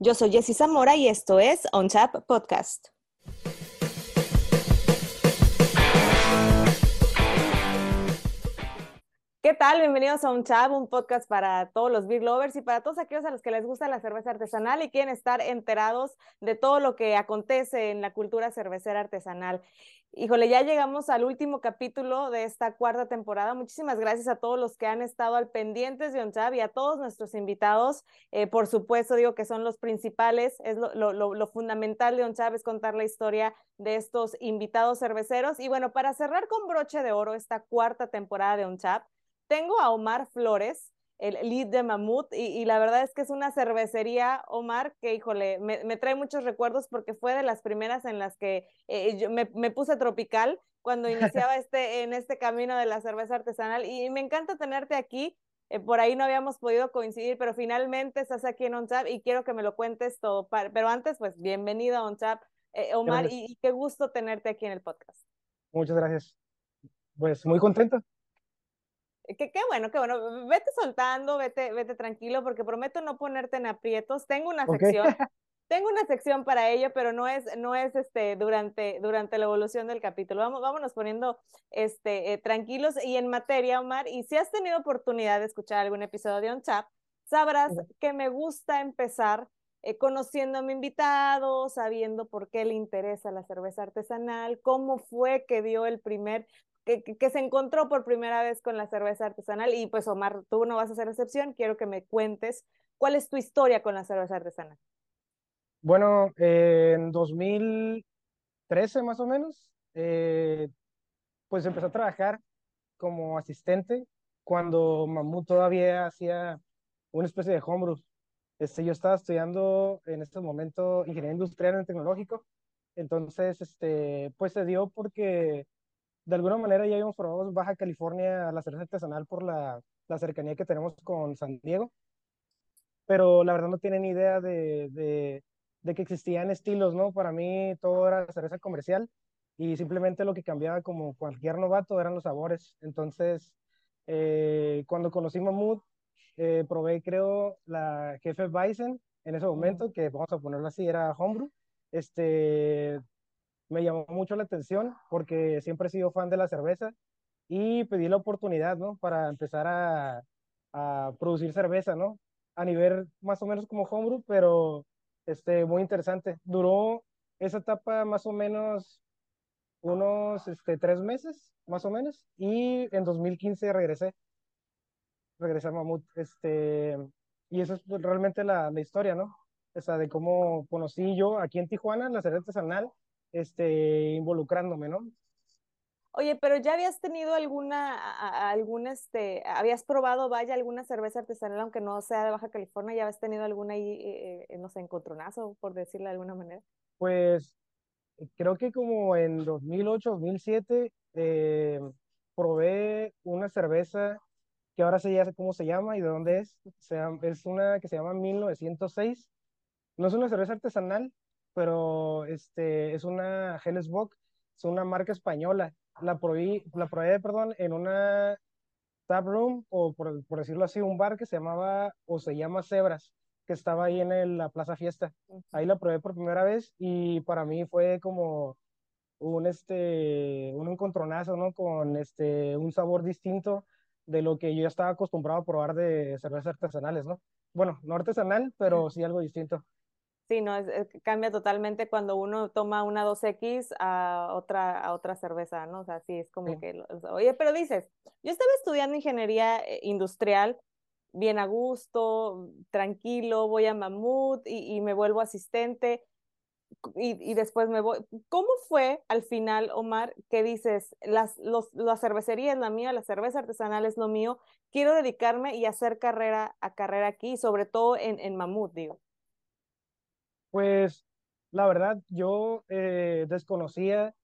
Yo soy Jessy Zamora y esto es On Tap Podcast. ¿Qué tal? Bienvenidos a Un Chab, un podcast para todos los beer lovers y para todos aquellos a los que les gusta la cerveza artesanal y quieren estar enterados de todo lo que acontece en la cultura cervecera artesanal. Híjole, ya llegamos al último capítulo de esta cuarta temporada. Muchísimas gracias a todos los que han estado al pendientes de OnChab y a todos nuestros invitados. Eh, por supuesto, digo que son los principales. Es lo, fundamental de OnChab es contar la historia de estos invitados cerveceros. Y bueno, para cerrar con broche de oro esta cuarta temporada de OnChab, tengo a Omar Flores, el lead de Mamut, y, la verdad es que es una cervecería, Omar, que híjole, me, trae muchos recuerdos porque fue de las primeras en las que eh, yo me, puse tropical cuando iniciaba este, en este camino de la cerveza artesanal y me encanta tenerte aquí. Eh, por ahí no habíamos podido coincidir, pero finalmente estás aquí en OnChap y quiero que me lo cuentes todo. Pero antes, pues bienvenido a OnChap, eh, Omar, y, y, qué gusto tenerte aquí en el podcast. Muchas gracias. Pues muy contento Qué, qué, bueno, qué bueno. Vete soltando, vete, vete tranquilo, porque prometo no ponerte en aprietos. Tengo una sección, tengo una sección para ello, pero no es, no es este, durante, durante la evolución del capítulo. Vamos, vámonos poniendo este, eh, tranquilos y en materia, Omar. Y si has tenido oportunidad de escuchar algún episodio de On Chap, sabrás que me gusta empezar eh, conociendo a mi invitado, sabiendo por qué le interesa la cerveza artesanal, cómo fue que dio el primer que, se encontró por primera vez con la cerveza artesanal. Y pues Omar, tú no vas a hacer excepción, quiero que me cuentes cuál es tu historia con la cerveza artesanal. Bueno, en 2013 más o menos, eh, pues empezó a trabajar como asistente cuando Mamut todavía hacía una especie de homebrew. Este, yo estaba estudiando en este momento ingeniería industrial y tecnológico, entonces, este, pues se dio porque de alguna manera ya habíamos probado Baja California la cerveza artesanal por la, la, cercanía que tenemos con San Diego, pero la verdad no tienen idea de, de, de, que existían estilos, ¿no? Para mí todo era cerveza comercial y simplemente lo que cambiaba como cualquier novato eran los sabores. Entonces, eh, cuando conocí Mamut, eh, probé creo la Jefe Bison en ese momento, que vamos a ponerlo así, era homebrew. Este, me llamó mucho la atención porque siempre he sido fan de la cerveza y pedí la oportunidad, ¿no? Para empezar a, a producir cerveza, ¿no? A nivel más o menos como homebrew, pero este, muy interesante. Duró esa etapa más o menos unos este, tres meses, más o menos, y en 2015 regresé. Regresé a Mamut. Este, y eso es realmente la, la historia, ¿no? O de cómo conocí yo aquí en Tijuana la cerveza artesanal este, involucrándome, ¿no? Oye, pero ya habías tenido alguna, algún, este, habías probado, vaya, alguna cerveza artesanal, aunque no sea de Baja California, ya habías tenido alguna ahí, eh, eh, no sé, encontronazo, por decirlo de alguna manera. Pues creo que como en 2008, 2007, eh, probé una cerveza que ahora se ya sé cómo se llama y de dónde es. O sea, es una que se llama 1906. No es una cerveza artesanal, pero este, es una Hellesbock, es una marca española. La probé, la probé perdón, en una tap room, o por, por, decirlo así, un bar que se llamaba, o se llama Cebras, que estaba ahí en la Plaza Fiesta. Ahí la probé por primera vez y para mí fue como un, este, un encontronazo, ¿no? Con este, un sabor distinto de lo que yo ya estaba acostumbrado a probar de cervezas artesanales, ¿no? Bueno, no artesanal, pero sí algo distinto. Sí, no, es, cambia totalmente cuando uno toma una 2X a otra, a otra cerveza, ¿no? O sea, sí, es como que, oye, pero dices, yo estaba estudiando ingeniería eh, industrial, bien a gusto, tranquilo, voy a Mamut y, y me vuelvo asistente y, y, después me voy. ¿Cómo fue al final, Omar, que dices, las, los, la cervecería es la mía, la cerveza artesanal es lo mío, quiero dedicarme y hacer carrera a carrera aquí, sobre todo en, en Mamut, digo? Pues la verdad, yo eh, desconocía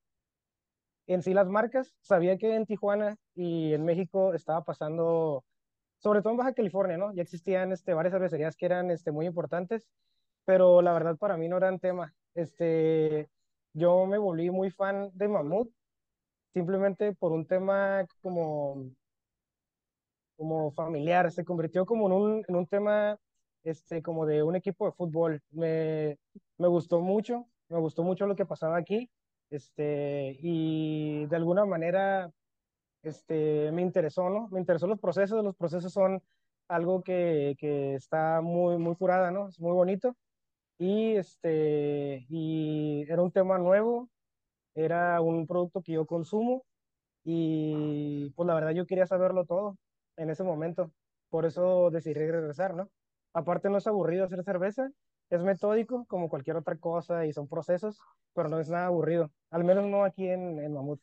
en sí las marcas, sabía que en Tijuana y en México estaba pasando, sobre todo en Baja California, ¿no? Ya existían este, varias cervecerías que eran este, muy importantes, pero la verdad para mí no eran tema. Este, yo me volví muy fan de Mamut, simplemente por un tema como, como familiar, se convirtió como en un, en un tema este, como de un equipo de fútbol. Me, me gustó mucho, me gustó mucho lo que pasaba aquí, este, y de alguna manera este, me interesó, ¿no? Me interesó los procesos, los procesos son algo que, que está muy, muy curada, ¿no? Es muy bonito. Y, este, y era un tema nuevo, era un producto que yo consumo y pues la verdad yo quería saberlo todo en ese momento. Por eso decidí regresar, ¿no? Aparte no es aburrido hacer cerveza, es metódico como cualquier otra cosa y son procesos, pero no es nada aburrido, al menos no aquí en, Mamut.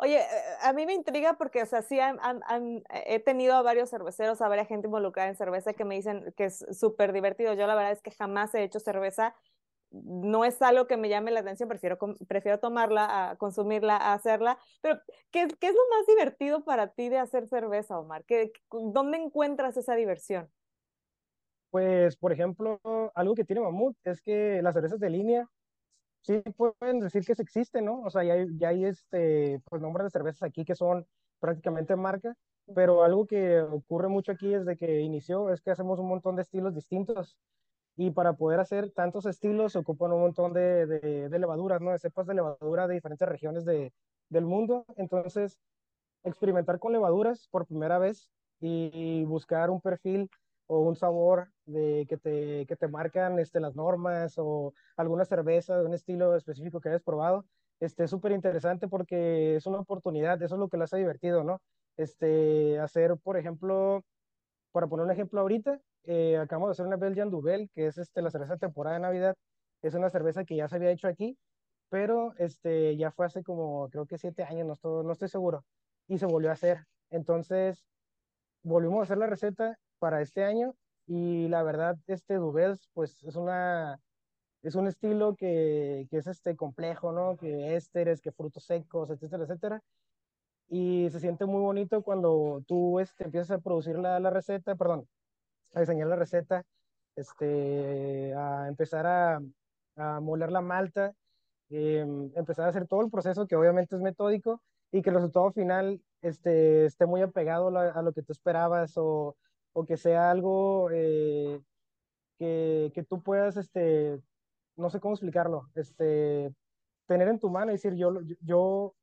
Oye, eh, a mí me intriga porque, o sea, sí han, he tenido a varios cerveceros, a varias gente involucrada en cerveza que me dicen que es súper divertido. Yo la verdad es que jamás he hecho cerveza. No es algo que me llame la atención, prefiero, prefiero tomarla, consumirla, hacerla. Pero, ¿qué, ¿qué, es lo más divertido para ti de hacer cerveza, Omar? ¿Qué, ¿Dónde encuentras esa diversión? Pues, por ejemplo, algo que tiene Mamut es que las cervezas de línea sí pueden decir que se existe, ¿no? O sea, ya hay, ya hay este, pues, nombres de cervezas aquí que son prácticamente marca, pero algo que ocurre mucho aquí desde que inició es que hacemos un montón de estilos distintos y para poder hacer tantos estilos se ocupan un montón de, de, levaduras, ¿no? De cepas de levadura de diferentes regiones de, del mundo. Entonces, experimentar con levaduras por primera vez y buscar un perfil o un sabor de, que, te, que te marcan este, las normas o alguna cerveza de un estilo específico que hayas probado, este, es súper interesante porque es una oportunidad, eso es lo que lo hace divertido, ¿no? Este, hacer, por ejemplo, para poner un ejemplo ahorita, eh, acabamos de hacer una Belgian Duvel, que es este, la cerveza de temporada de Navidad, es una cerveza que ya se había hecho aquí, pero este, ya fue hace como, creo que siete años, no estoy, no estoy seguro, y se volvió a hacer. Entonces, volvimos a hacer la receta para este año y la verdad este Dubels pues es una es un estilo que, que es este complejo, ¿no? Que ésteres, que frutos secos, etcétera, etcétera. Y se siente muy bonito cuando tú este, empiezas a producir la, la receta, perdón, a diseñar la receta, este, a empezar a, a moler la malta, eh, empezar a hacer todo el proceso que obviamente es metódico y que el resultado final este, esté muy apegado a, lo que tú esperabas o o que sea algo eh, que, que, tú puedas, este, no sé cómo explicarlo, este, tener en tu mano y decir, yo, yo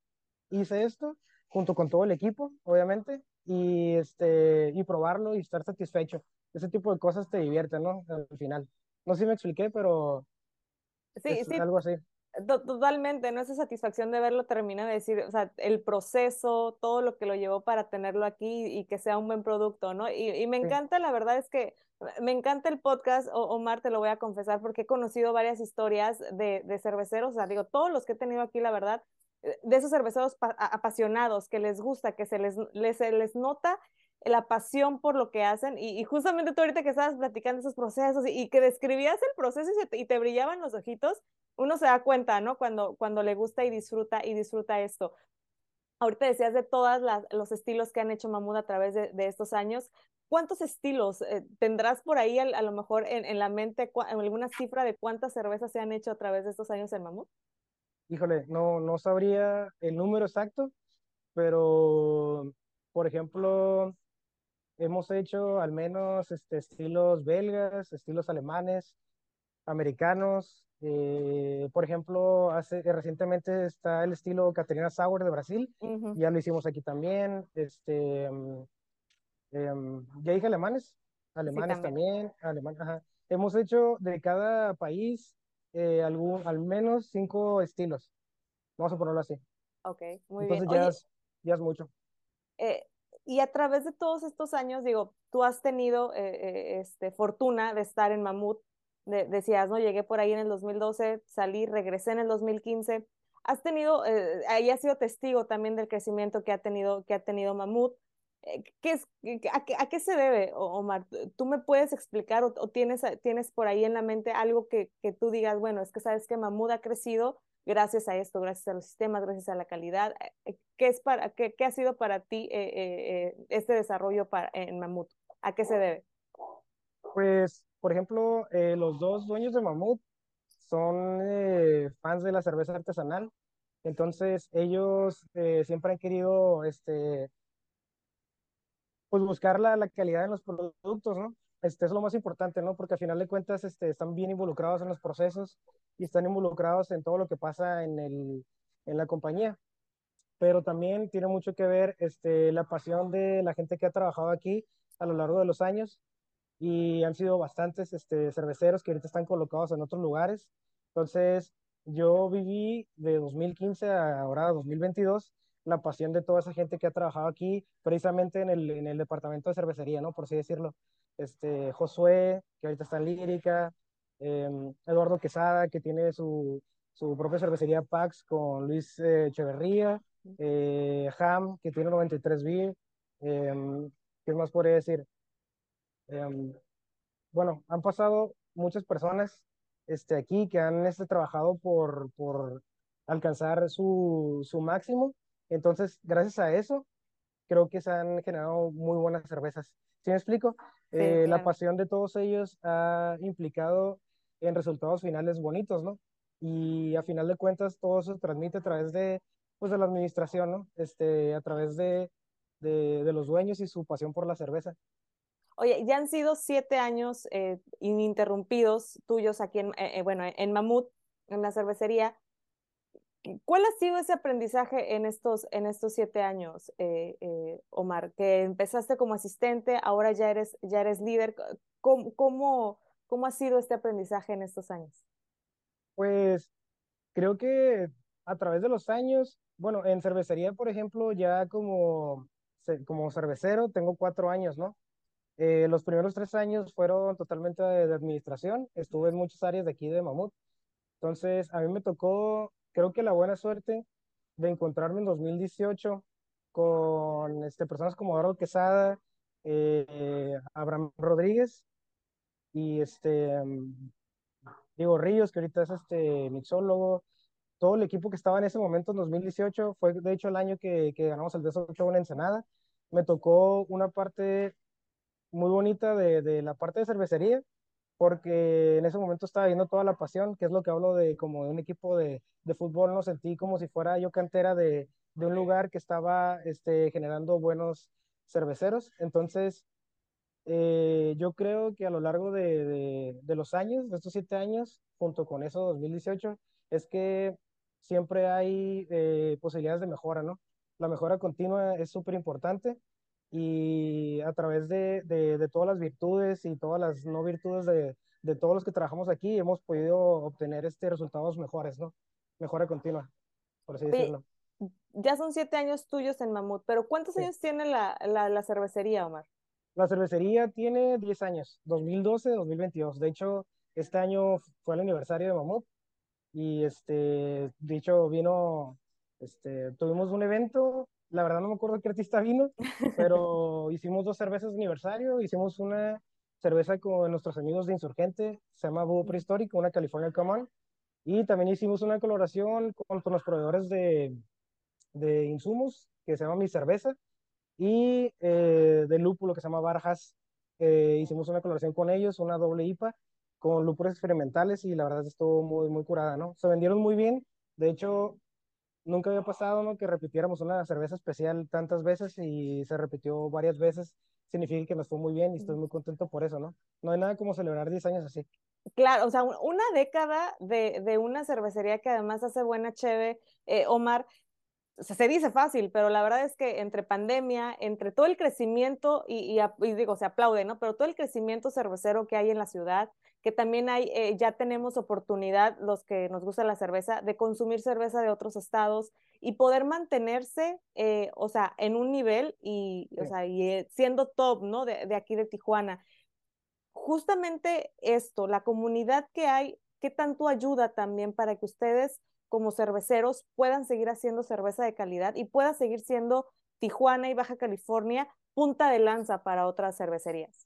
hice esto junto con todo el equipo, obviamente, y, este, y probarlo y estar satisfecho. Ese tipo de cosas te divierten, ¿no? Al final. No sé si me expliqué, pero sí, es sí. algo así. Totalmente, ¿no? Esa satisfacción de verlo termina de decir, o sea, el proceso, todo lo que lo llevó para tenerlo aquí y que sea un buen producto, ¿no? Y, y me encanta, la verdad es que me encanta el podcast, Omar, te lo voy a confesar, porque he conocido varias historias de, de cerveceros, o sea, digo, todos los que he tenido aquí, la verdad, eh, de esos cerveceros apasionados, que les gusta, que se les, les, les nota la pasión por lo que hacen y, justamente tú ahorita que estabas platicando esos procesos y, que describías el proceso y, te, y, te brillaban los ojitos, uno se da cuenta, ¿no? Cuando, cuando le gusta y disfruta y disfruta esto. Ahorita decías de todos los estilos que han hecho Mamut a través de, estos años. ¿Cuántos estilos eh, tendrás por ahí a, lo mejor en, en la mente alguna cifra de cuántas cervezas se han hecho a través de estos años en Mamut? Híjole, no, no sabría el número exacto, pero por ejemplo, hemos hecho al menos este, estilos belgas, estilos alemanes, americanos, eh, por ejemplo, hace, recientemente está el estilo Caterina Sauer de Brasil, ya lo hicimos aquí también. Este, um, ya dije alemanes, alemanes también, Hemos hecho de cada país eh, algún, al menos cinco estilos. Vamos a ponerlo así. Ok, muy Entonces bien. Ya, es, ya es mucho. Eh, y a través de todos estos años, digo, tú has tenido este, fortuna de estar en Mamut decías, ¿no? Llegué por ahí en el 2012, salí, regresé en el 2015. Has tenido, eh, ahí has sido testigo también del crecimiento que ha tenido, que ha tenido Mamut. Eh, ¿Qué es, a, qué, se debe, Omar? ¿Tú me puedes explicar o, tienes, tienes por ahí en la mente algo que, que tú digas, bueno, es que sabes que Mamut ha crecido gracias a esto, gracias a los sistemas, gracias a la calidad? Eh, ¿Qué, es para, qué, qué ha sido para ti este desarrollo para, en Mamut? ¿A qué se debe? Pues por ejemplo, eh, los dos dueños de Mamut son eh, fans de la cerveza artesanal, entonces ellos eh, siempre han querido este, pues buscar la, la, calidad en los productos, ¿no? Este es lo más importante, ¿no? Porque al final de cuentas este, están bien involucrados en los procesos y están involucrados en todo lo que pasa en, el, en la compañía. Pero también tiene mucho que ver este, la pasión de la gente que ha trabajado aquí a lo largo de los años y han sido bastantes este, cerveceros que ahorita están colocados en otros lugares. Entonces, yo viví de 2015 a ahora 2022 la pasión de toda esa gente que ha trabajado aquí, precisamente en el, en el departamento de cervecería, ¿no? Por así decirlo. Este, Josué, que ahorita está en Lírica, em, Eduardo Quesada, que tiene su, su propia cervecería Pax con Luis eh, Echeverría, eh, Ham, que tiene 93 Beer, eh, ¿qué más podría decir? Em, bueno, han pasado muchas personas este, aquí que han este, trabajado por, por alcanzar su, su máximo. Entonces, gracias a eso, creo que se han generado muy buenas cervezas. ¿Sí me explico? Eh, la pasión de todos ellos ha implicado en resultados finales bonitos, ¿no? Y a final de cuentas, todo eso se transmite a través de, pues, de la administración, ¿no? Este, a través de, de, de los dueños y su pasión por la cerveza. Oye, ya han sido siete años eh, ininterrumpidos tuyos aquí en, eh, eh, bueno, en Mamut, en la cervecería. ¿Cuál ha sido ese aprendizaje en estos, en estos siete años, Omar? Que empezaste como asistente, ahora ya eres, ya eres líder. ¿Cómo, cómo, cómo ha sido este aprendizaje en estos años? Pues creo que a través de los años, bueno, en cervecería, por ejemplo, ya como, como cervecero tengo cuatro años, ¿no? Eh, los primeros tres años fueron totalmente de, administración. Estuve en muchas áreas de aquí de Mamut. Entonces, a mí me tocó, creo que la buena suerte de encontrarme en 2018 con este, personas como Eduardo Quesada, eh, Abraham Rodríguez y este, mm, Diego Ríos, que ahorita es este mixólogo. Todo el equipo que estaba en ese momento en 2018 fue de hecho el año que, que ganamos el DS8 en Ensenada. Me tocó una parte muy bonita de, de, la parte de cervecería, porque en ese momento estaba viendo toda la pasión, que es lo que hablo de como de un equipo de, de fútbol, no sentí como si fuera yo cantera de, de un lugar que estaba este, generando buenos cerveceros. Entonces, eh, yo creo que a lo largo de, de, de, los años, de estos siete años, junto con eso 2018, es que siempre hay eh, posibilidades de mejora, ¿no? La mejora continua es súper importante y a través de, de, todas las virtudes y todas las no virtudes de, de, todos los que trabajamos aquí hemos podido obtener este resultados mejores, ¿no? Mejora continua, por así decirlo. Ya son siete años tuyos en Mamut, pero ¿cuántos años tiene la, la, la, cervecería, Omar? La cervecería tiene 10 años, 2012, 2022. De hecho, este año fue el aniversario de Mamut y este, de hecho vino, este, tuvimos un evento la verdad no me acuerdo qué artista vino, pero hicimos dos cervezas de aniversario, hicimos una cerveza con nuestros amigos de Insurgente, se llama Búho Prehistórico, una California Common, y también hicimos una colaboración con, con los proveedores de, de, insumos, que se llama Mi Cerveza, y eh, de lúpulo, que se llama Barjas. Eh, hicimos una colaboración con ellos, una doble IPA, con lúpulos experimentales, y la verdad estuvo muy, muy curada, ¿no? Se vendieron muy bien, de hecho, nunca había pasado ¿no? que repitiéramos una cerveza especial tantas veces y se repitió varias veces. Significa que nos fue muy bien y estoy muy contento por eso, ¿no? No hay nada como celebrar 10 años así. Claro, o sea, una década de, de una cervecería que además hace buena cheve, eh, Omar, se dice fácil, pero la verdad es que entre pandemia, entre todo el crecimiento, y, y, digo, se aplaude, ¿no? Pero todo el crecimiento cervecero que hay en la ciudad, que también hay, eh, ya tenemos oportunidad, los que nos gusta la cerveza, de consumir cerveza de otros estados y poder mantenerse, eh, o sea, en un nivel y, sí. o sea, y eh, siendo top, ¿no? De, de aquí de Tijuana. Justamente esto, la comunidad que hay, ¿qué tanto ayuda también para que ustedes como cerveceros puedan seguir haciendo cerveza de calidad y pueda seguir siendo Tijuana y Baja California punta de lanza para otras cervecerías?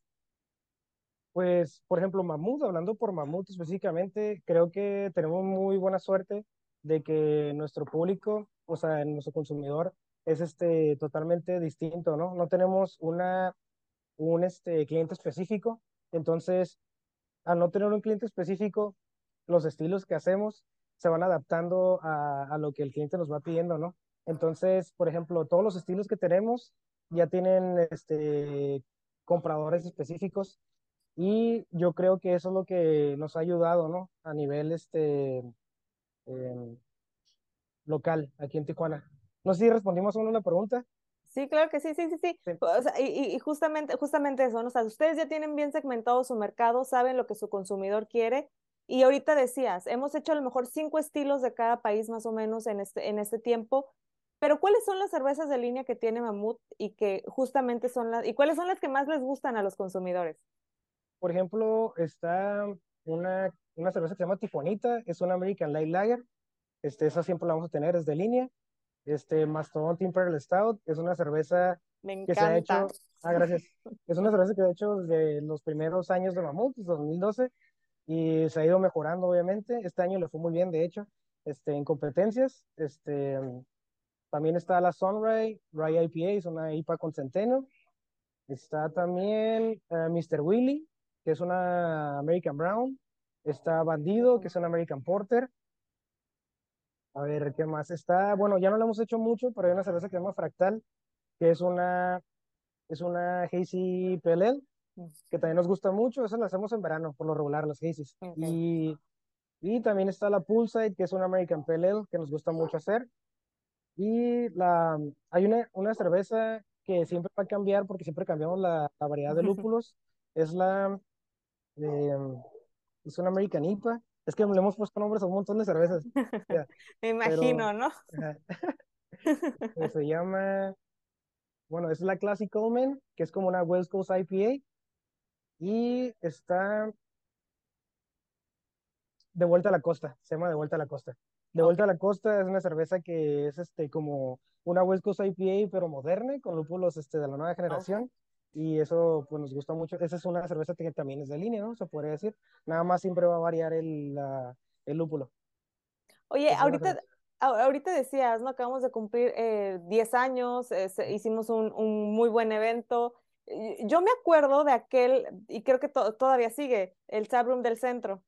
Pues, por ejemplo, Mamut, hablando por Mamut específicamente, creo que tenemos muy buena suerte de que nuestro público, o sea, nuestro consumidor, es este, totalmente distinto, ¿no? No tenemos una, un este, cliente específico, entonces, al no tener un cliente específico, los estilos que hacemos se van adaptando a, a, lo que el cliente nos va pidiendo, ¿no? Entonces, por ejemplo, todos los estilos que tenemos ya tienen este, compradores específicos Y yo creo que eso es lo que nos ha ayudado, ¿no? A nivel este, em, local, aquí en Tijuana. No sé si respondimos a una pregunta. Sí, claro que sí, sí, sí, sí. O sea, y, y, justamente, justamente eso, ¿no? O sea, ustedes ya tienen bien segmentado su mercado, saben lo que su consumidor quiere. Y ahorita decías, hemos hecho a lo mejor cinco estilos de cada país más o menos en este, en este tiempo. Pero ¿cuáles son las cervezas de línea que tiene Mamut y que justamente son las, y cuáles son las que más les gustan a los consumidores? Por ejemplo, está una, una cerveza que se llama Tijuanita, es una American Light Lager. Este, esa siempre la vamos a tener, es de línea. Este, Mastodon Imperial Stout, es una cerveza que se ha hecho. Ah, gracias. Es una cerveza que ha hecho desde los primeros años de Mamut, 2012, y se ha ido mejorando, obviamente. Este año le fue muy bien, de hecho, este, en competencias. Este, también está la Sunray Rye IPA, es una IPA con centeno. Está también uh, eh, Mr. Willy, que es una American Brown. Está Bandido, que es una American Porter. A ver, ¿qué más está? Bueno, ya no lo hemos hecho mucho, pero hay una cerveza que se llama Fractal, que es una, es una Hazy PLL, que también nos gusta mucho. Esa la hacemos en verano, por lo regular, las Hazys. Y, y también está la Poolside, que es una American PLL, que nos gusta mucho hacer. Y la, hay una, una cerveza que siempre va a cambiar porque siempre cambiamos la, la variedad de lúpulos. Es la, eh, es una American IPA. Es que le hemos puesto nombres a un montón de cervezas. Me imagino, ¿no? se llama, bueno, es la Classic Coleman, que es como una West Coast IPA. Y está de vuelta a la costa, se llama de vuelta a la costa. De vuelta a la costa es una cerveza que es este como una West Coast IPA pero moderna con lúpulos este de la nueva generación y eso pues nos gusta mucho. Esa es una cerveza que también es de línea, ¿no? Se podría decir. Nada más siempre va a variar el, el lúpulo. Oye, ahorita, ahorita decías, ¿no? Acabamos de cumplir 10 eh, años, hicimos un, un, muy buen evento. Yo me acuerdo de aquel, y creo que todavía sigue, el Room del centro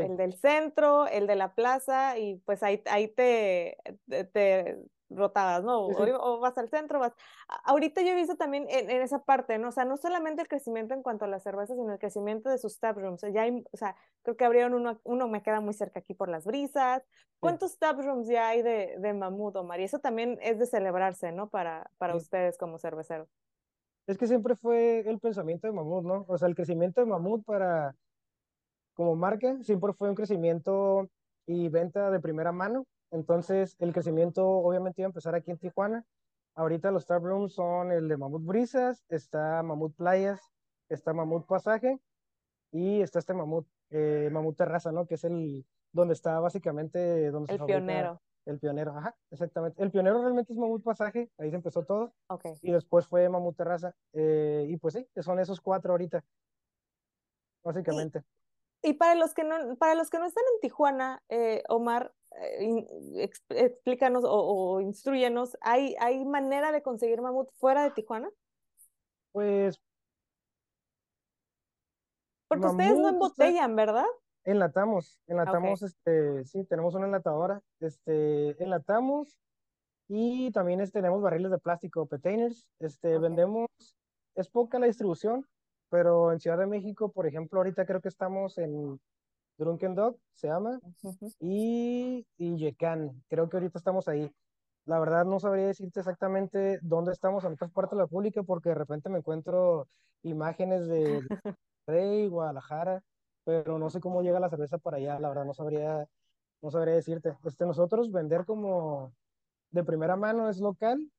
el del centro, el de la plaza, y pues ahí, ahí te, te, rotabas, ¿no? O, vas al centro, vas. Ahorita yo he visto también en, esa parte, ¿no? O sea, no solamente el crecimiento en cuanto a las cervezas, sino el crecimiento de sus tap rooms. Ya hay, o sea, creo que abrieron uno, uno me queda muy cerca aquí por las brisas. ¿Cuántos tap rooms ya hay de, de Mamut, Omar? Y eso también es de celebrarse, ¿no? Para, para ustedes como cerveceros. Es que siempre fue el pensamiento de Mamut, ¿no? O sea, el crecimiento de Mamut para como marca siempre fue un crecimiento y venta de primera mano. Entonces, el crecimiento obviamente iba a empezar aquí en Tijuana. Ahorita los tap rooms son el de Mamut Brisas, está Mamut Playas, está Mamut Pasaje y está este Mamut, eh, Mamut Terraza, ¿no? Que es el donde está básicamente donde el pionero. El pionero, ajá, exactamente. El pionero realmente es Mamut Pasaje, ahí se empezó todo. Okay. Y después fue Mamut Terraza. Eh, y pues sí, son esos cuatro ahorita, básicamente. Y para los que no, para los que no están en Tijuana, eh, Omar, eh, explícanos o, instruyenos, ¿hay, ¿hay manera de conseguir mamut fuera de Tijuana? Pues. Porque ustedes no embotellan, ¿verdad? Enlatamos, enlatamos, este, sí, tenemos una enlatadora, este, enlatamos y también este, tenemos barriles de plástico, containers, este, vendemos, es poca la distribución, pero en Ciudad de México, por ejemplo, ahorita creo que estamos en Drunken Dog, se llama, y, y Yecan, creo que ahorita estamos ahí. La verdad no sabría decirte exactamente dónde estamos en otras partes de la República porque de repente me encuentro imágenes de Rey, Guadalajara, pero no sé cómo llega la cerveza para allá, la verdad no sabría, no sabría decirte. Este, nosotros vender como de primera mano es local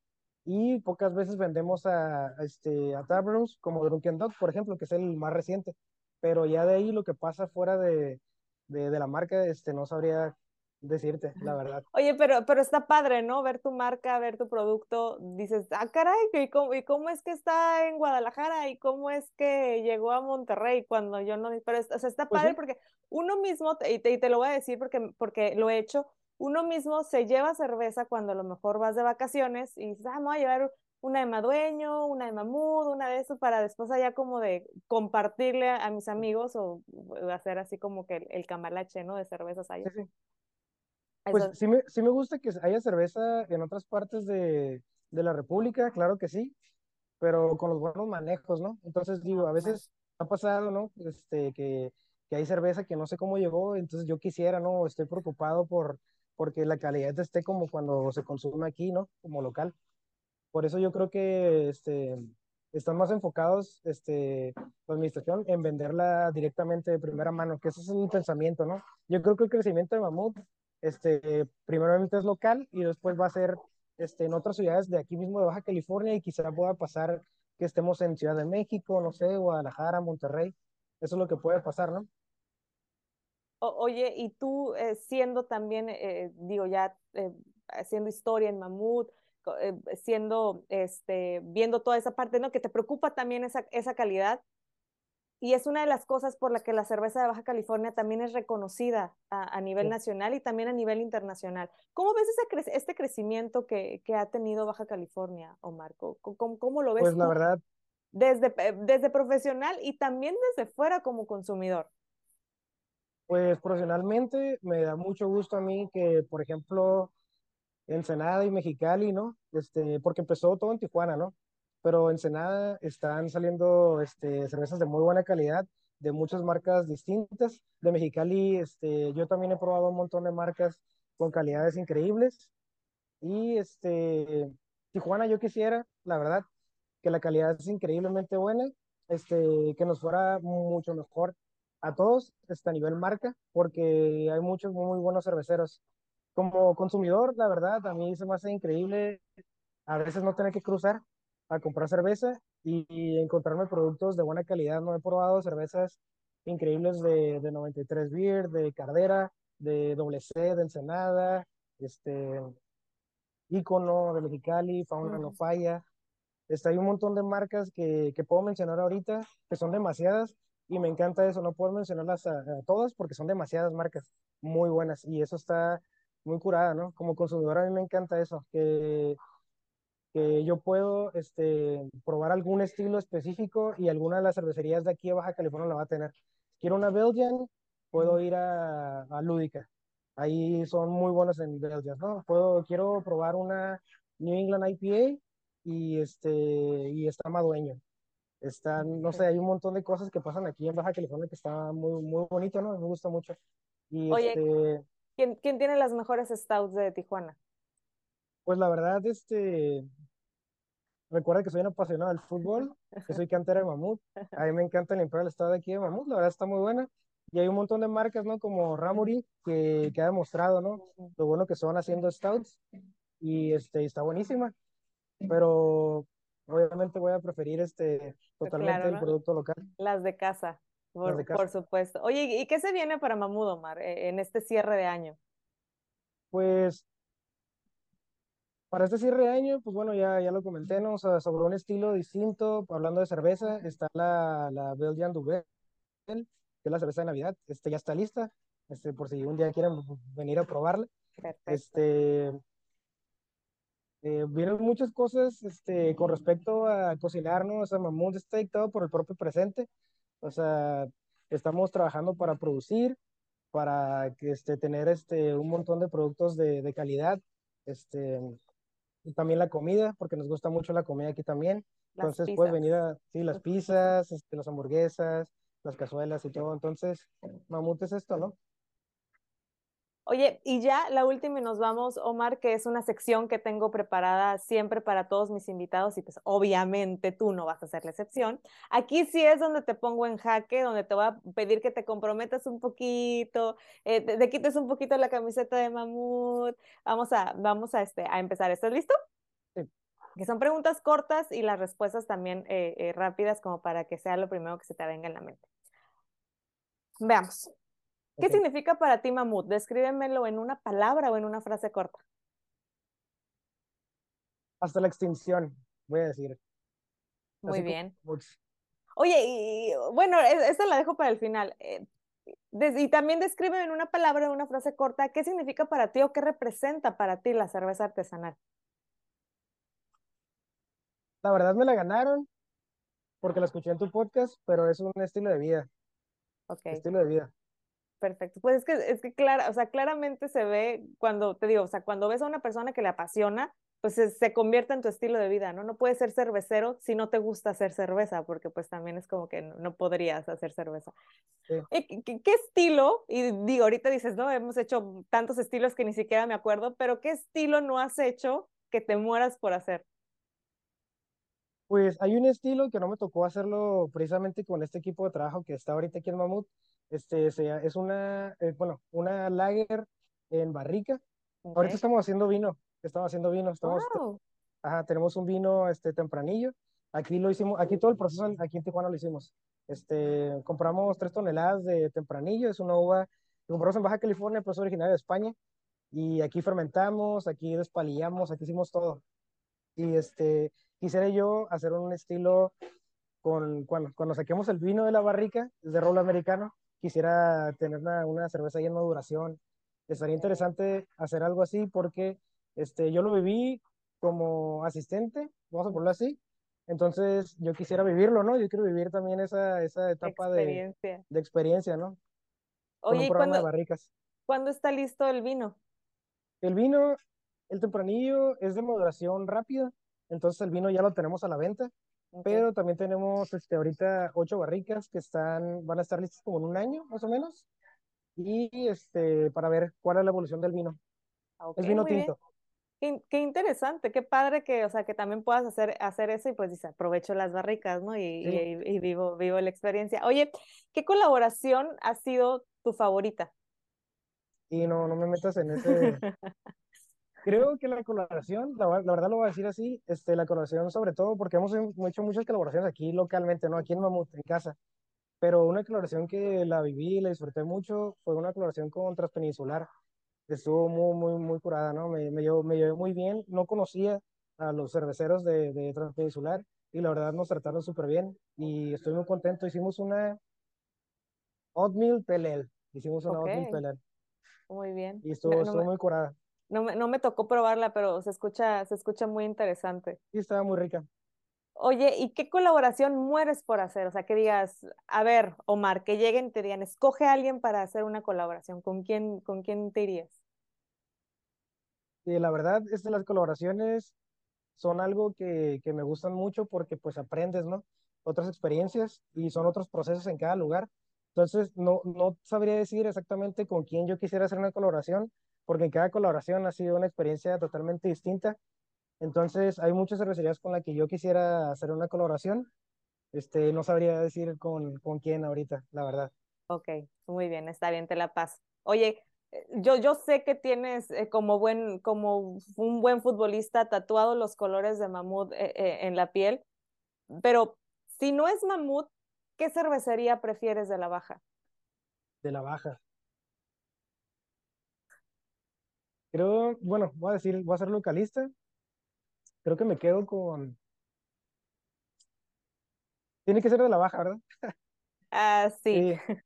y pocas veces vendemos a, este, a tabrooms como Drunken Dog, por ejemplo, que es el más reciente, pero ya de ahí lo que pasa fuera de, de, de la marca, este, no sabría decirte, la verdad. Oye, pero, pero está padre, ¿no? Ver tu marca, ver tu producto, dices, ah, caray, ¿y cómo, ¿y cómo es que está en Guadalajara? ¿Y cómo es que llegó a Monterrey cuando yo no? Pero, o sea, está pues padre porque uno mismo, y te, y te, lo voy a decir porque, porque lo he hecho, uno mismo se lleva cerveza cuando a lo mejor vas de vacaciones y dices, ah, me voy a llevar una de Madueño, una de Mamud, una de eso, para después allá como de compartirle a, mis amigos o, hacer así como que el, camalache, ¿no? De cervezas allá. Sí, sí. Pues sí me, sí me gusta que haya cerveza en otras partes de, de la República, claro que sí, pero con los buenos manejos, ¿no? Entonces digo, a veces ha pasado, ¿no? Este, que, que hay cerveza que no sé cómo llegó, entonces yo quisiera, ¿no? Estoy preocupado por porque la calidad esté como cuando se consume aquí, ¿no? Como local. Por eso yo creo que este, están más enfocados este, la administración en venderla directamente de primera mano, que ese es el pensamiento, ¿no? Yo creo que el crecimiento de Mamut, este, primeramente es local y después va a ser este, en otras ciudades de aquí mismo de Baja California y quizá pueda pasar que estemos en Ciudad de México, no sé, Guadalajara, Monterrey. Eso es lo que puede pasar, ¿no? oye, y tú eh, siendo también, eh, digo, ya eh, haciendo historia en Mamut, siendo, este, viendo toda esa parte, ¿no? Que te preocupa también esa, esa calidad. Y es una de las cosas por la que la cerveza de Baja California también es reconocida a, nivel nacional y también a nivel internacional. ¿Cómo ves ese este crecimiento que, que, ha tenido Baja California, Omar? ¿Cómo, cómo lo ves? Pues la verdad. Desde, desde profesional y también desde fuera como consumidor. Pues profesionalmente me da mucho gusto a mí que, por ejemplo, Ensenada y Mexicali, ¿no? Este, porque empezó todo en Tijuana, ¿no? Pero en Ensenada están saliendo este, cervezas de muy buena calidad, de muchas marcas distintas. De Mexicali, este, yo también he probado un montón de marcas con calidades increíbles. Y este, Tijuana yo quisiera, la verdad, que la calidad es increíblemente buena, este, que nos fuera mucho mejor a todos está a nivel marca, porque hay muchos muy buenos cerveceros. Como consumidor, la verdad, a mí se me hace increíble a veces no tener que cruzar a comprar cerveza y, encontrarme productos de buena calidad. No he probado cervezas increíbles de, de 93 Beer, de Cardera, de WC, de Ensenada, este, Icono de Mexicali, Fauna No Falla. Está, hay un montón de marcas que, que puedo mencionar ahorita, que son demasiadas, y me encanta eso, no puedo mencionarlas a, todas porque son demasiadas marcas muy buenas y eso está muy curada, ¿no? Como consumidor a mí me encanta eso, que, que yo puedo este, probar algún estilo específico y alguna de las cervecerías de aquí de Baja California la va a tener. quiero una Belgian, puedo ir a, a Lúdica. Ahí son muy buenos en Belgian, ¿no? Puedo, quiero probar una New England IPA y, este, y está Madueño están, no sé, hay un montón de cosas que pasan aquí en Baja California que está muy, muy bonito, ¿no? Me gusta mucho. Y Oye, este, ¿quién, ¿quién tiene las mejores stouts de Tijuana? Pues la verdad, este, recuerda que soy un apasionado del fútbol, que soy cantera de Mamut. A mí me encanta el Imperial Stout de aquí de Mamut, la verdad está muy buena. Y hay un montón de marcas, ¿no? Como Ramuri, que, que ha demostrado, ¿no? Lo bueno que son haciendo stouts. Y este, está buenísima. Pero obviamente voy a preferir este totalmente el producto local. Las de casa, por, supuesto. Oye, ¿y qué se viene para Mamudo, Mar, e, en este cierre de año? Pues para este cierre de año, pues bueno, ya, ya lo comenté, ¿no? O sea, sobre un estilo distinto, hablando de cerveza, está la, la Belgian Duvel, que es la cerveza de Navidad, este ya está lista, este, por si un día quieren venir a probarla. Perfecto. Este, eh, vieron muchas cosas este, con respecto a cocinarnos, o sea, Mamut está dictado por el propio presente, o sea, estamos trabajando para producir, para que, este, tener este, un montón de productos de, de calidad, este, y también la comida, porque nos gusta mucho la comida aquí también. Entonces puedes venir a, sí, las pizzas, este, las hamburguesas, las cazuelas y todo. Entonces, Mamut es esto, ¿no? Oye, y ya la última y nos vamos, Omar, que es una sección que tengo preparada siempre para todos mis invitados y pues obviamente tú no vas a ser la excepción. Aquí sí es donde te pongo en jaque, donde te voy a pedir que te comprometas un poquito, eh, te, quites un poquito la camiseta de mamut. Vamos a, vamos a, este, a empezar. ¿Estás listo? Sí. Que son preguntas cortas y las respuestas también eh, eh, rápidas como para que sea lo primero que se te venga en la mente. Veamos. ¿Qué significa para ti mamut? Descríbemelo en una palabra o en una frase corta. Hasta la extinción, voy a decir. Muy bien. Oye, y, bueno, esta la dejo para el final. Eh, y también describe en una palabra, en una frase corta, ¿qué significa para ti o qué representa para ti la cerveza artesanal? La verdad me la ganaron porque la escuché en tu podcast, pero es un estilo de vida. Ok. Estilo de vida. Perfecto. Pues es que, es que clara, o sea, claramente se ve cuando, te digo, o sea, cuando ves a una persona que le apasiona, pues se, se convierta en tu estilo de vida, ¿no? No puedes ser cervecero si no te gusta hacer cerveza, porque pues también es como que no, podrías hacer cerveza. ¿Qué, ¿Qué, estilo? Y digo, ahorita dices, no, hemos hecho tantos estilos que ni siquiera me acuerdo, pero ¿qué estilo no has hecho que te mueras por hacer? Pues hay un estilo que no me tocó hacerlo precisamente con este equipo de trabajo que está ahorita aquí en Mamut. Este, es una, eh, bueno, una lager en barrica. Ahorita estamos haciendo vino, estamos haciendo vino, estamos, ajá, tenemos un vino este, tempranillo. Aquí lo hicimos, aquí todo el proceso, aquí en Tijuana lo hicimos. Este, compramos tres toneladas de tempranillo, es una uva que compramos en Baja California, pero es originaria de España. Y aquí fermentamos, aquí despalillamos, aquí hicimos todo. Y este, quisiera yo hacer un estilo con, cuando, cuando saquemos el vino de la barrica, de rol americano, quisiera tener una, una cerveza ahí en maduración. Estaría interesante hacer algo así porque este, yo lo viví como asistente, vamos a ponerlo así. Entonces yo quisiera vivirlo, ¿no? Yo quiero vivir también esa, esa etapa De, de experiencia, ¿no? Oye, Con de barricas. ¿cuándo está listo el vino? El vino, el tempranillo es de maduración rápida. Entonces el vino ya lo tenemos a la venta, pero también tenemos este, ahorita ocho barricas que están, van a estar listas como en un año más o menos, y este, para ver cuál es la evolución del vino. es vino tinto. Qué, interesante, qué padre que, o sea, que también puedas hacer, hacer eso y pues dice, aprovecho las barricas, ¿no? Y, y, vivo, vivo la experiencia. Oye, ¿qué colaboración ha sido tu favorita? Y no, no me metas en ese, Creo que la colaboración, la, verdad lo voy a decir así, este, la colaboración sobre todo porque hemos hecho muchas colaboraciones aquí localmente, ¿no? Aquí en Mamut, en casa. Pero una colaboración que la viví y la disfruté mucho fue una colaboración con Transpeninsular. Estuvo muy, muy, muy curada, ¿no? Me, me, llevó, me llevó muy bien. No conocía a los cerveceros de, de Transpeninsular y la verdad nos trataron súper bien y estoy muy contento. Hicimos una Oatmeal Pelel. Hicimos una Oatmeal Pelel. Muy bien. Y estuvo, estuvo muy curada. No me, no me tocó probarla, pero se escucha, se escucha muy interesante. Sí, estaba muy rica. Oye, ¿y qué colaboración mueres por hacer? O sea, que digas, a ver, Omar, que lleguen y te digan, escoge a alguien para hacer una colaboración. ¿Con quién, con quién te irías? Sí, la verdad, es las colaboraciones son algo que, que me gustan mucho porque pues aprendes, ¿no? Otras experiencias y son otros procesos en cada lugar. Entonces, no, no sabría decir exactamente con quién yo quisiera hacer una colaboración, porque en cada colaboración ha sido una experiencia totalmente distinta. Entonces, hay muchas cervecerías con las que yo quisiera hacer una colaboración. Este, no sabría decir con, con quién ahorita, la verdad. Ok, muy bien, está bien, te la paso. Oye, eh, yo, yo sé que tienes eh, como, buen, como un buen futbolista tatuado los colores de mamut eh, en la piel, pero si no es mamut, ¿qué cervecería prefieres de la baja? De la baja. Creo, bueno, voy a decir, voy a ser localista. Creo que me quedo con. Tiene que ser de la baja, ¿verdad? Ah, sí.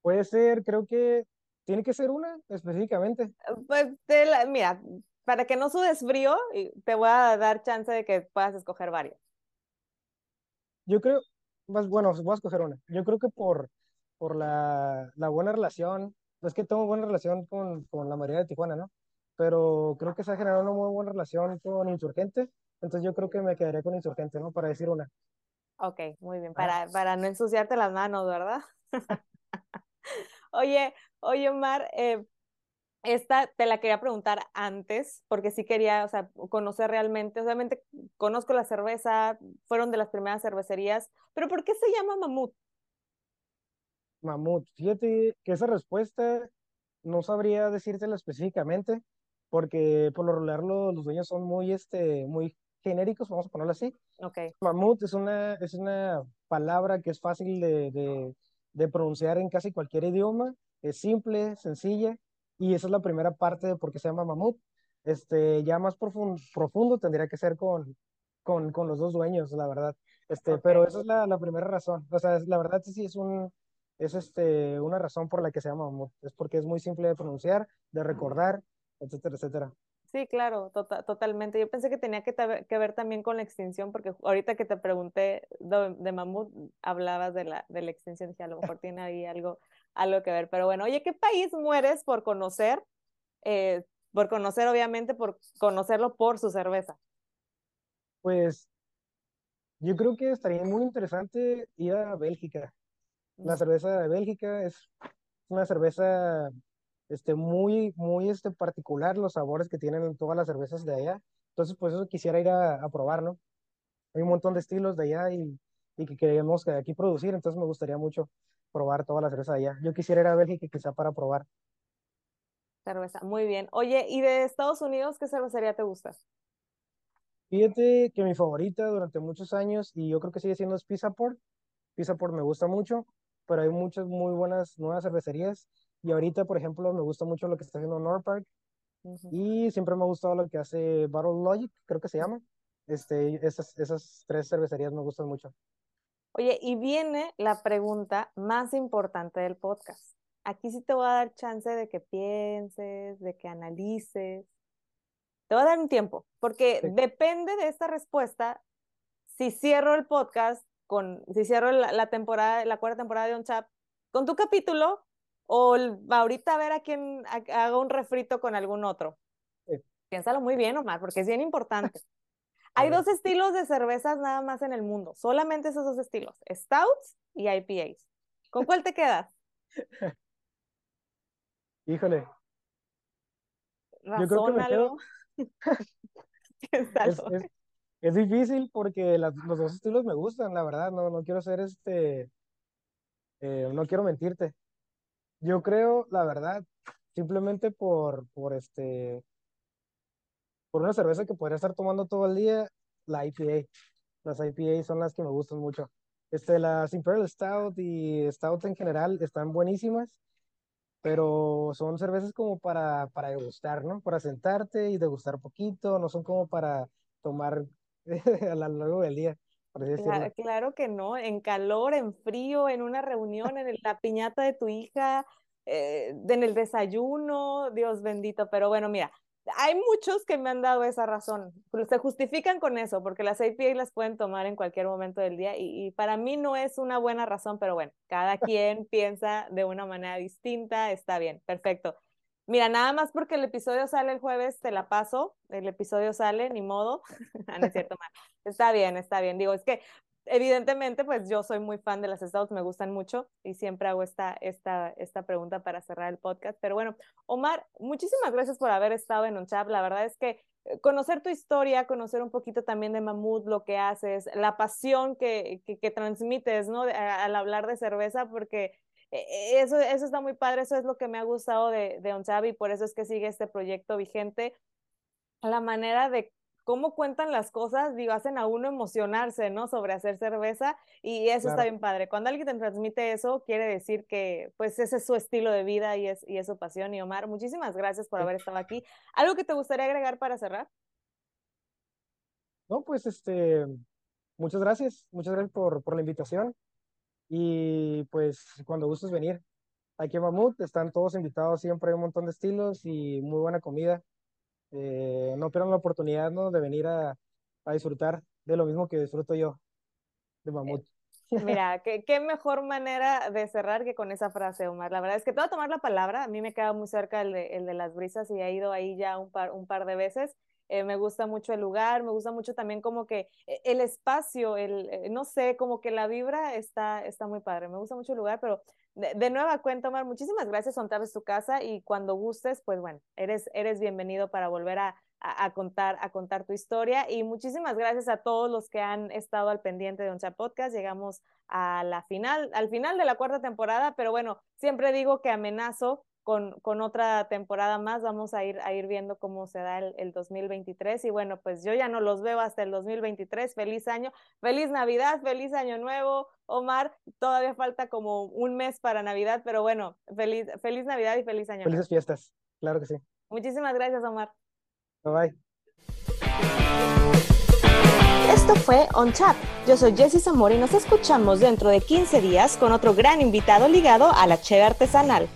Puede ser, creo que tiene que ser una específicamente. Pues, mira, para que no sudes frío, te voy a dar chance de que puedas escoger varias. Yo creo, más bueno, voy a escoger una. Yo creo que por, por la, la buena relación es que tengo buena relación con, con la mayoría de Tijuana, ¿no? Pero creo que se ha generado una muy buena relación con Insurgente, entonces yo creo que me quedaré con Insurgente, ¿no? Para decir una. Ok, muy bien, para, para no ensuciarte las manos, ¿verdad? oye, oye, Omar, eh, esta te la quería preguntar antes, porque sí quería, o sea, conocer realmente, obviamente conozco la cerveza, fueron de las primeras cervecerías, pero ¿por qué se llama Mamut? Mamut. Fíjate que esa respuesta no sabría decírtela específicamente, porque por lo regular los, dueños son muy, este, muy genéricos, vamos a ponerlo así. Okay. Mamut es una, es una palabra que es fácil de, de, pronunciar en casi cualquier idioma, es simple, sencilla, y esa es la primera parte de por qué se llama mamut. Este, ya más profundo, profundo tendría que ser con, con, con los dos dueños, la verdad. Este, Pero esa es la, la primera razón. O sea, la verdad sí es un, es este, una razón por la que se llama mamut. Es porque es muy simple de pronunciar, de recordar, etcétera, etcétera. Sí, claro, tota-, totalmente. Yo pensé que tenía que, que, ver también con la extinción, porque ahorita que te pregunté de, mamut, hablabas de la, de la extinción, dije, a lo mejor tiene ahí algo, algo que ver. Pero bueno, oye, ¿qué país mueres por conocer? Eh, por conocer, obviamente, por conocerlo por su cerveza. Pues yo creo que estaría muy interesante ir a Bélgica. La cerveza de Bélgica es una cerveza este, muy, muy este, particular, los sabores que tienen todas las cervezas de allá. Entonces, pues eso quisiera ir a, probar, ¿no? Hay un montón de estilos de allá y, y que queremos aquí producir, entonces me gustaría mucho probar todas las cervezas de allá. Yo quisiera ir a Bélgica quizá para probar. Cerveza, muy bien. Oye, ¿y de Estados Unidos qué cervecería te gusta? Fíjate que mi favorita durante muchos años, y yo creo que sigue siendo es Pizza Port. Pizza Port me gusta mucho, pero hay muchas muy buenas nuevas cervecerías. Y ahorita, por ejemplo, me gusta mucho lo que está haciendo Norpark. Y siempre me ha gustado lo que hace Battle Logic, creo que se llama. Este, esas, esas tres cervecerías me gustan mucho. Oye, y viene la pregunta más importante del podcast. Aquí sí te voy a dar chance de que pienses, de que analices. Te voy a dar un tiempo, porque depende de esta respuesta si cierro el podcast con, si cierro la, temporada, la cuarta temporada de On Chat con tu capítulo o ahorita a ver a quién haga un refrito con algún otro. Piénsalo muy bien, Omar, porque es bien importante. Hay dos estilos de cervezas nada más en el mundo, solamente esos dos estilos, Stouts y IPAs. ¿Con cuál te quedas? Híjole. Yo creo que me quedo... es, difícil porque los dos estilos me gustan, la verdad, no, no quiero ser este, eh, no quiero mentirte. Yo creo, la verdad, simplemente por, por este, por una cerveza que podría estar tomando todo el día, la IPA. Las IPA son las que me gustan mucho. Este, las Imperial Stout y Stout en general están buenísimas, pero son cervezas como para, para degustar, ¿no? Para sentarte y degustar poquito, no son como para tomar a lo largo del día. Claro, que no, en calor, en frío, en una reunión, en la piñata de tu hija, eh, en el desayuno, Dios bendito. Pero bueno, mira, hay muchos que me han dado esa razón. Se justifican con eso, porque las API las pueden tomar en cualquier momento del día y, y, para mí no es una buena razón, pero bueno, cada quien piensa de una manera distinta, está bien, perfecto. Mira, nada más porque el episodio sale el jueves, te la paso. El episodio sale, ni modo. Ah, es cierto, Está bien, está bien. Digo, es que evidentemente, pues yo soy muy fan de las stouts, me gustan mucho y siempre hago esta, esta, esta pregunta para cerrar el podcast. Pero bueno, Omar, muchísimas gracias por haber estado en chat. La verdad es que eh, conocer tu historia, conocer un poquito también de Mamut, lo que haces, la pasión que, que, transmites, ¿no? al hablar de cerveza, porque eso, eso está muy padre, eso es lo que me ha gustado de, de OnChab y por eso es que sigue este proyecto vigente. La manera de cómo cuentan las cosas, digo, hacen a uno emocionarse, ¿no? Sobre hacer cerveza y eso está bien padre. Cuando alguien te transmite eso, quiere decir que pues ese es su estilo de vida y es, y es su pasión. Y Omar, muchísimas gracias por haber estado aquí. ¿Algo que te gustaría agregar para cerrar? No, pues este, muchas gracias, muchas gracias por, por la invitación. Y pues cuando gustes venir, aquí en Mamut están todos invitados, siempre hay un montón de estilos y muy buena comida. Eh, no pierdan la oportunidad ¿no? de venir a, a, disfrutar de lo mismo que disfruto yo de Mamut. Mira, qué, qué, mejor manera de cerrar que con esa frase, Omar. La verdad es que te tomar la palabra. A mí me queda muy cerca el de, el de las brisas y he ido ahí ya un par, un par de veces. Eh, me gusta mucho el lugar, me gusta mucho también como que eh, el espacio, el, eh, no sé, como que la vibra está, está muy padre, me gusta mucho el lugar, pero de, nueva cuenta, Omar, muchísimas gracias, Son tu casa y cuando gustes, pues bueno, eres, eres bienvenido para volver a, a, contar, a contar tu historia y muchísimas gracias a todos los que han estado al pendiente de Oncha Podcast, llegamos a la final, al final de la cuarta temporada, pero bueno, siempre digo que amenazo con, con, otra temporada más. Vamos a ir, a ir viendo cómo se da el, el, 2023. Y bueno, pues yo ya no los veo hasta el 2023. Feliz año, feliz Navidad, feliz año nuevo. Omar, todavía falta como un mes para Navidad, pero bueno, feliz, feliz Navidad y feliz año. Felices fiestas, claro que sí. Muchísimas gracias, Omar. Bye bye. Esto fue On Chat. Yo soy Jessie Zamora y nos escuchamos dentro de 15 días con otro gran invitado ligado a la cheve artesanal.